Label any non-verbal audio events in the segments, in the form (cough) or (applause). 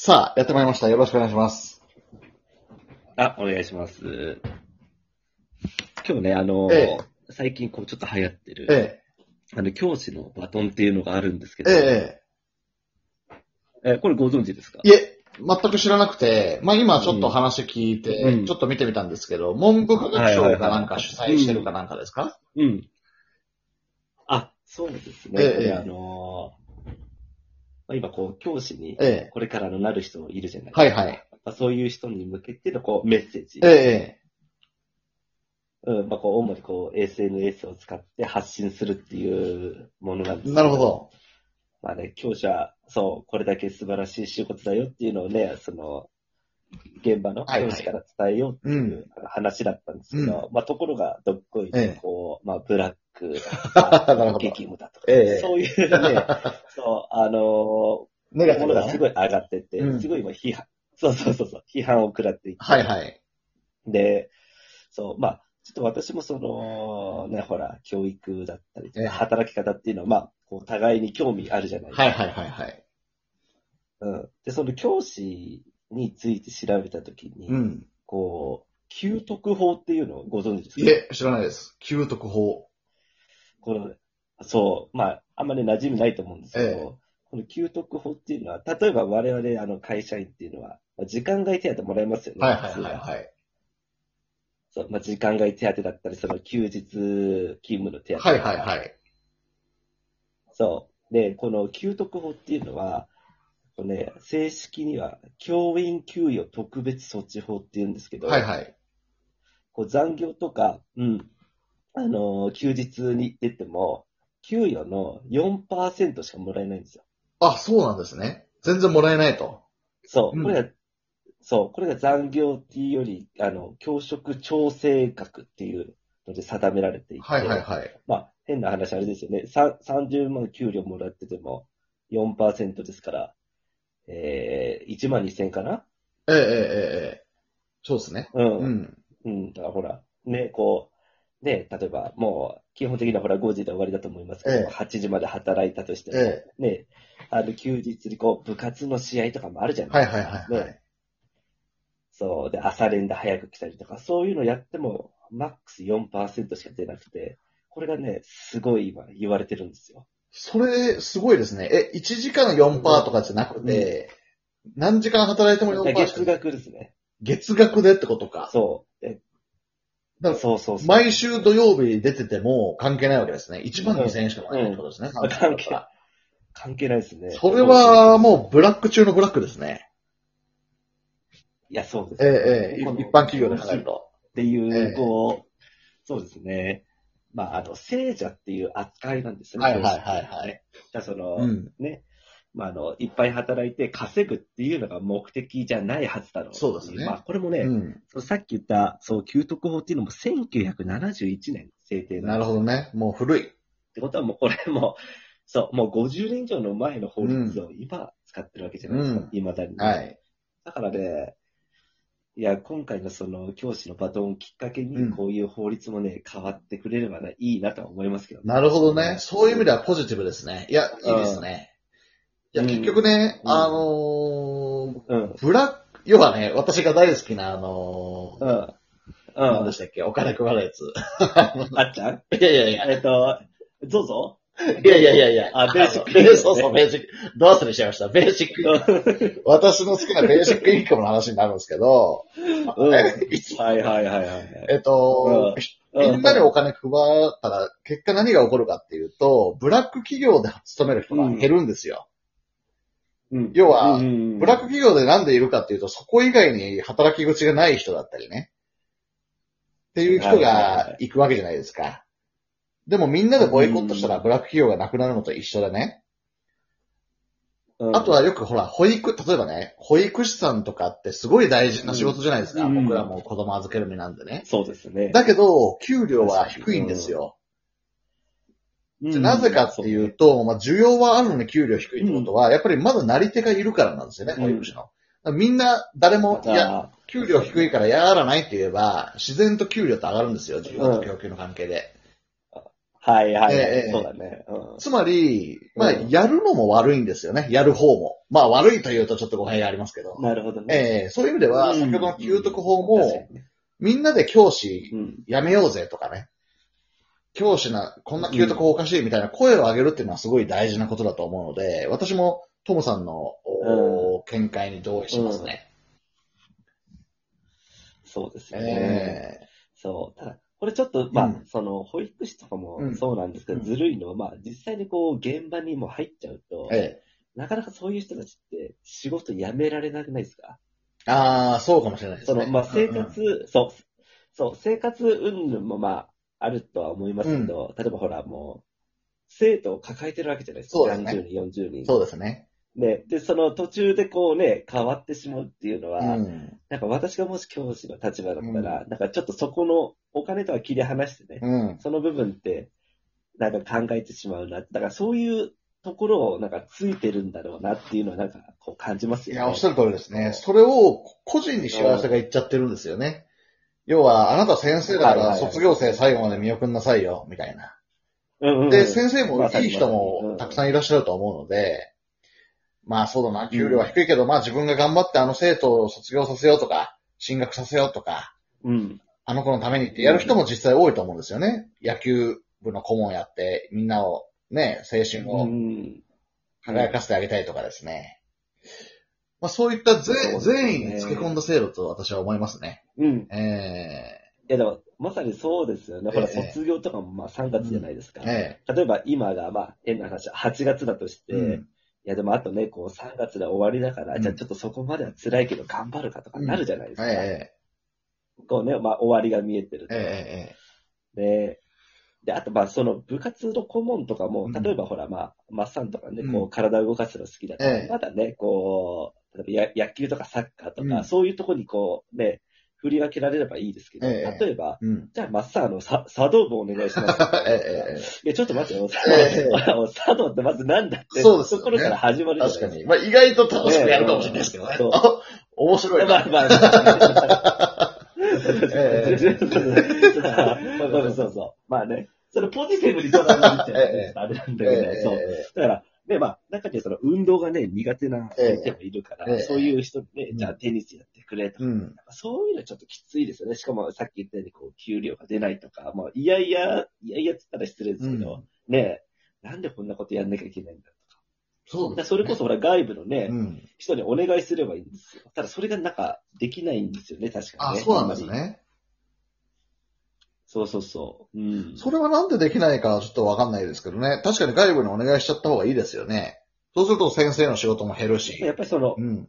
さあ、やってまいりました。よろしくお願いします。あ、お願いします。今日ね、あの、え最近こうちょっと流行ってる、えあの、教師のバトンっていうのがあるんですけえ、ど、ええ。これご存知ですか？え、いえ、全く知らなくて、まあ今ちょっと話聞いて、うん。ちょっと見てみたんですけど、文部科学省がなんか主催してるかなんかですか、うん。あ、そうですね。ええこれあのまあ今こう、教師に、ええ、これからのなる人いるじゃないですか。はいはい。まあ、そういう人に向けてのこう、メッセージ。ええ、うん、まあこう、主にこう、SNS を使って発信するっていうものなんですけなるほ。ど。まあね、教師は、そう、これだけ素晴らしい仕事だよっていうのをね、その、現場のはいはい。教師から伝えようっていう話だったんですけど、まあところがどっこい、ええこう、まあブラック、(laughs) 激務だとか、ええ。そういうね、(laughs) そう、あのネガティブだねものがすごい上がってて、うん。すごい今批判、そうそうそうそう、批判を食らっていて、はいはい。で、そう、まあ、ちょっと私もその、ね、ほら、教育だったり働き方っていうのは、まあ、こう、互いに興味あるじゃないですか。はいはいはいはい。うん。で、その教師について調べたときに、うん。こう、給徳法っていうのをご存知ですか？いえ、知らないです。給徳法。この、そう、まあ、あんまり馴染みないと思うんですけど、ええこの給徳法っていうのは、例えば我々、あの、会社員っていうのは、まあ時間外手当もらえますよね。はいはい普通はいはい。そう、まあ、時間外手当だったり、その休日勤務の手当。はいはいはい。そう。で、この給特法っていうのは、このね、正式には教員給与特別措置法っていうんですけど、はいはい。こう残業とか、うん、あのー休日に出ても、給与の4%しかもらえないんですよ。あ、そうなんですね。全然もらえないと。そう。うんこれが、そう。これが残業っていうより、あの、教職調整額っていうので定められていて、はいはいはい。まあ、変な話あれですよね。さ30万給料もらってても4%ですから、えー、1万2000かな？ええええええ。そうですね。うん。ううん。ん。だからほら、ね、こう、ね、例えばもう、基本的にはほら5時で終わりだと思いますけど、ええ8時まで働いたとしても、えね、あの、休日にこう、部活の試合とかもあるじゃない？はいはいはいはい。ねそう。で、朝練で早く来たりとか、そういうのやっても、マックス4%しか出なくて、これがね、すごい今言われてるんですよ。それ、すごいですね。え、1時間4%とかじゃなくて、何時間働いても4%しか月額ですね。月額でってことか。そう。でだからそうそうそう。毎週土曜日出てても関係ないわけですね。1万2000円しかもらえないってことですね。うん関係関係ないですね。それはもうブラック中のブラックですね。いや、そうですえね、えええこの一般企業で考えると。っていう、ええこう、そうですね。まあ、あの、聖者っていう扱いなんですね。はいはいはいはい。だからその、うん。ね、まあ、あの、いっぱい働いて稼ぐっていうのが目的じゃないはずだろう。そうですねまあ、これもね、うん。そのさっき言った、そう、給特法っていうのも1971年制定なるほど。どね。もう古い。ってことはもうこれも、そう、もう50年以上の前の法律を今使ってるわけじゃないですか。うん未だに、はい。だからね、いや、今回のその教師のバトンをきっかけうんに、こういう法律もね、変わってくれればね、いいなとは思いますけど、なるほどね。そういう意味ではポジティブですね。いや、いいですね。いや、うん結局ね、うんあのー、うん。ブラック、要はね、私が大好きな、あのー、うん。うん。何でしたっけ？お金配るやつ。あっちゃん？(laughs) いやいやいや。えっと、ゾゾいやいやいやいや。あベーシックそうそう、ベーシック。どう忘れしちゃいました？ベーシック。私の好きなベーシックインカムの話になるんですけど、うんえはいはいはいはい。えっと、みんなでお金配ったら、結果何が起こるかっていうと、ブラック企業で勤める人が減るんですよ。うん要はうんブラック企業でなんでいるかっていうと、そこ以外に働き口がない人だったりね。っていう人が行くわけじゃないですか。でもみんなでボイコットしたらブラック企業がなくなるのと一緒でね。うんあとはよくほら、保育、例えばね、保育士さんとかってすごい大事な仕事じゃないですか。うん僕らも子供預ける身なんでね。そうですね。だけど、給料は低いんですよ。うんなぜかっていうと、まあ、需要はあるのに給料低いってことは、やっぱりまだなり手がいるからなんですよね、うん保育士の。みんな、誰も、いや、あ給料低いからやらないって言えば、自然と給料って上がるんですよ、需要と供給の関係で。ーはいはい、ええそうだね。うん。つまり、まあ、うんやるのも悪いんですよね。やる方も。まあ、悪いというとちょっと語弊がありますけど。なるほどね。ええそういう意味では、うん先ほどの給徳法確かも、にねみんなで教師うん。やめようぜとかね。教師な、こんな給徳法おかしいみたいな声を上げるっていうのはすごい大事なことだと思うので、私もトムさんの、お見解に同意しますね。そうですよね。えそう。ただ、これちょっと、まあ、うんその、保育士とかうんもそうなんですけど、うんずるいのは、まあ、実際にこう、現場にも入っちゃうと、ええなかなかそういう人たちって仕事辞められなくないですか？えああ、そうかもしれないですね。その、まあ、生活、そう、そう、生活云々もまあ、あるとは思いますけど、例えばほら、もう、生徒を抱えてるわけじゃないですか。そうですね30人、40人。そうですね。ね。で、その途中でこうね、変わってしまうっていうのは、うん。なんか私がもし教師の立場だったら、なんかちょっとそこのお金とは切り離してね、うん。その部分って、なんか考えてしまうな。だからそういうところをなんかついてるんだろうなっていうのはなんかこう感じますよね。いや、おっしゃる通りですね。それを個人に幸せがいっちゃってるんですよね。要は、あなた先生だからはいはいはい卒業生最後まで見送んなさいよ、みたいな。うんうんうんで、先生もいい人もたくさんいらっしゃると思うので、まあそうだな、給料は低いけど、まあ自分が頑張ってあの生徒を卒業させようとか、進学させようとか、うん。あの子のためにってやる人も実際多いと思うんですよね。野球部の顧問やって、みんなをね、青春うをん。輝かせてあげたいとかですね。まあそういったぜそうですね善意につけ込んだ制度と私は思いますね。うん。えいやでも、まさにそうですよね。ほら、ええ卒業とかもまあ3月じゃないですか。ええ例えば今がまあ変な話、8月だとして、えうんいやでもあとね、こう3月で終わりだから、うん。じゃあちょっとそこまでは辛いけど頑張るかとかなるじゃないですか。えこうね、まあ終わりが見えてると。ええええで、で、あとまあその部活の顧問とかもう、ん。例えばほらまあ、マッサンとかね、うん。こう体を動かすの好きだと、ええ。まだね、こう、例えばや野球とかサッカーとか、うん。そういうとこにこうね、振り分けられればいいですけど、ええ例えば、うん。じゃあマッサンあの、さ茶道部お願いします。(laughs) ええええいや、ちょっと待ってよ。ええ茶道ってまずなんだって、そうですよねところから始まるじゃない確かに。まあ意外と楽しくやるかもしれないですけどね。そうあ面白いな。まあまあ、え (laughs) えそうそうそう。まあね、それポジティブに捉えられちゃうええあれなんだけええどね、そう。だから、ね、まあ、中にはその運動がね、苦手な相手もいるから、ええそういう人ねう、んじゃあテニスやってくれとか、うん。そういうのちょっときついですよね。しかもさっき言ったように、こう、給料が出ないとか、まあ、いやいや、いやいやって言ったら失礼ですけど、ねなんでこんなことやんなきゃいけないんだとか。そうです、それこそ、ほら、外部のね、うん。人にお願いすればいいんですよ。ただ、それがなんか、できないんですよね、確かあ、にね。そうなんです。ね。そうそうそう。うん。それはなんでできないかはちょっとわかんないですけどね。確かに外部にお願いしちゃった方がいいですよね。そうすると先生の仕事も減るし。やっぱりそのう、ん。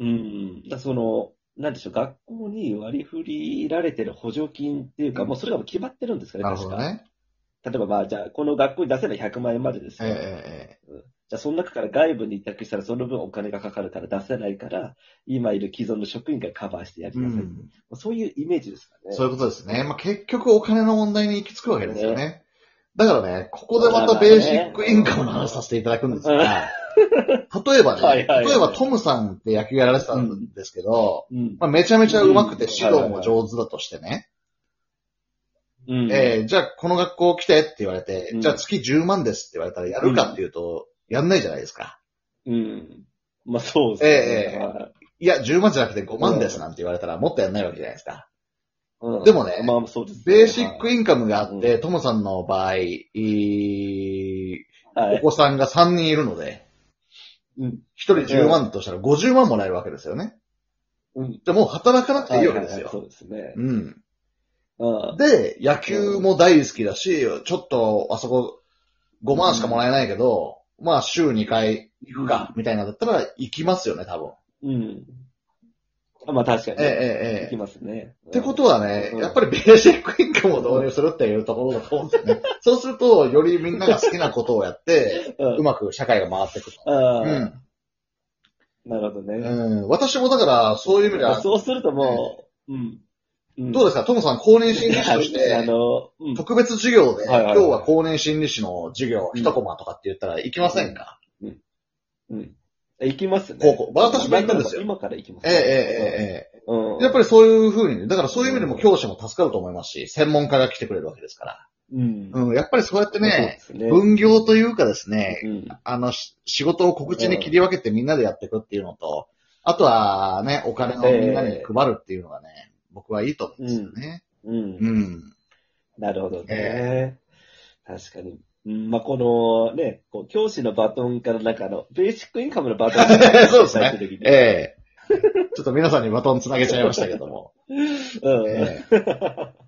うん。だその、なんでしょう、学校に割り振りられてる補助金っていうか、うんもうそれがもう決まってるんですかね、なるほど。ね。例えばまあ、じゃあ、この学校に出せば100万円までですえよ。ええじゃあ、その中から外部に委託したらその分お金がかかるから出せないから、今いる既存の職員がカバーしてやりなさい。ん。そういうイメージですかね。そういうことですね。まあ、結局お金の問題に行き着くわけですよね。だからね、ここでまたベーシックインカムの話させていただくんですが、例えばね、(laughs) はいはいはい例えばトムさんって野球やられてたんですけど、うん。まあ、めちゃめちゃ上手くてうん指導も上手だとしてね、うん。えーじゃあこの学校来てって言われて、うんじゃあ月10万ですって言われたらやるかっていうと、やんないじゃないですか。うん。まあ、そうですね。ええはいいや、10万じゃなくて5万ですなんて言われたらもっとやんないわけじゃないですか。うんでもねまあ、そうですね。ベーシックインカムがあって、うトムさんの場合、はい。お子さんが3人いるので、うん。1人10万としたら50万もらえるわけですよね。うん。でもう働かなくていいわけですよ。はいはいはいそうですね。うん。うん。で、野球も大好きだし、ちょっとあそこ5万しかもらえないけど、まあ週2回行くか、みたいなのだったら行きますよね、多分。うん。あまあ確かに。ええええええいきますね。ってことはね、うんやっぱりベーシックインカムを導入するっていうところだと思うんですよね。そうすると、よりみんなが好きなことをやって、うん。うまく社会が回っていくと。ああうん。なるほどね。うん。私もだから、そういう意味では、そうするともう、うん。うんどうですか？トムさん、公認心理師としあて、(laughs) の、うん。特別授業で、はいはいはい今日は公認心理師の授業、うん一コマとかって言ったら行きませんか、うん。行きますね。高校私も行くんですよ今から行きます。ええええええうん。やっぱりそういう風に、だからそういう意味でも教師も助かると思いますし、専門家が来てくれるわけですから。うん。うん、やっぱりそうやってね、そうですね分業というかですね、うん。あの、し仕事を告知に切り分けてみんなでやっていくっていうのと、あとはね、お金をみんなに配るっていうのがね、僕はいいと思うんですよね。うん。うん。なるほどね。え確かに。うん、まあ、このね、こう教師のバトンからなんかあの、ベーシックインカムのバトン (laughs) そうですねええ (laughs) ちょっと皆さんにバトンつなげちゃいましたけども。うん。ええ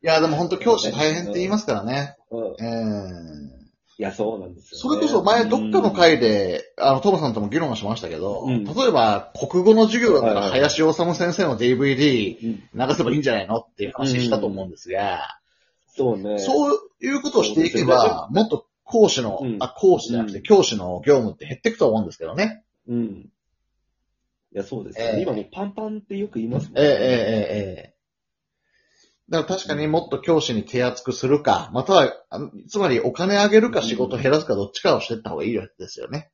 いや、でも本当教師大変って言いますからね。うん。ええいや、そうなんですよ、ね、それこそ前どっかの回で、あの、トムさんとも議論しましたけど、うん、例えば国語の授業だったら林修先生の DVD 流せばいいんじゃないのっていう話したと思うんですが、そうね。そういうことをしていけば、もっと講師の、うん、あ、講師じゃなくて教師の業務って減っていくと思うんですけどね。うん。いや、そうですね。えー、今もパンパンってよく言いますもんね。えー、えー、ええー、えだから確かにもっと教師に手厚くするか、または、つまりお金上げるか仕事減らすかどっちかをしていった方がいいですよね。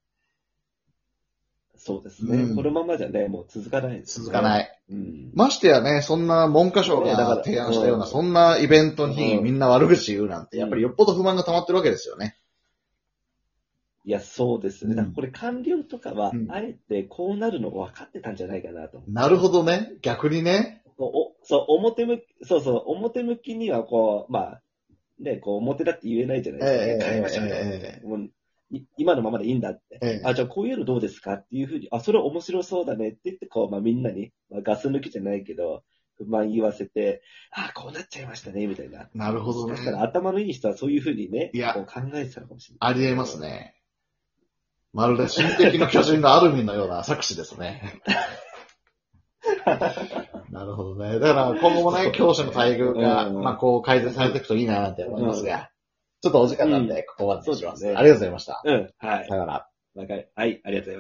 そうですね、うんこのままじゃね、もう続かないです、。続かないい。うん。ましてやね、そんな文科省が提案したような、うんそんなイベントにうんみんな悪口言うなんて、やっぱりよっぽど不満が溜まってるわけですよね。いや、そうですね。うんだからこれ官僚とかはう、んあえてこうなるの分かってたんじゃないかなと。なるほどね。逆にね。そう、表向き、そうそう、表向きにはこう、まあ、ね、こう、表だって言えないじゃないですか。ええ変えましょうよええもうい今のままでいいんだって。ええあ、じゃあこういうのどうですかっていうふうに、あ、それ面白そうだねって言って、こう、まあみんなに、まあガス抜きじゃないけど、不満言わせて、あ、こうなっちゃいましたね、みたいな。なるほどねもしか。ら頭のいい人はそういうふうにね、いやこう考えてたのかもしれない。ありえますね。まるで進撃の巨人のアルミンのような作詞ですね。(laughs) (laughs) なるほどね。だから今後もね、教師の待遇が、うんまあこう改善されていくといいななんて思いますが、ちょっとお時間なんで、ここまでにします。ありがとうございました。うん、はい。さよなら。はい、ありがとうございます。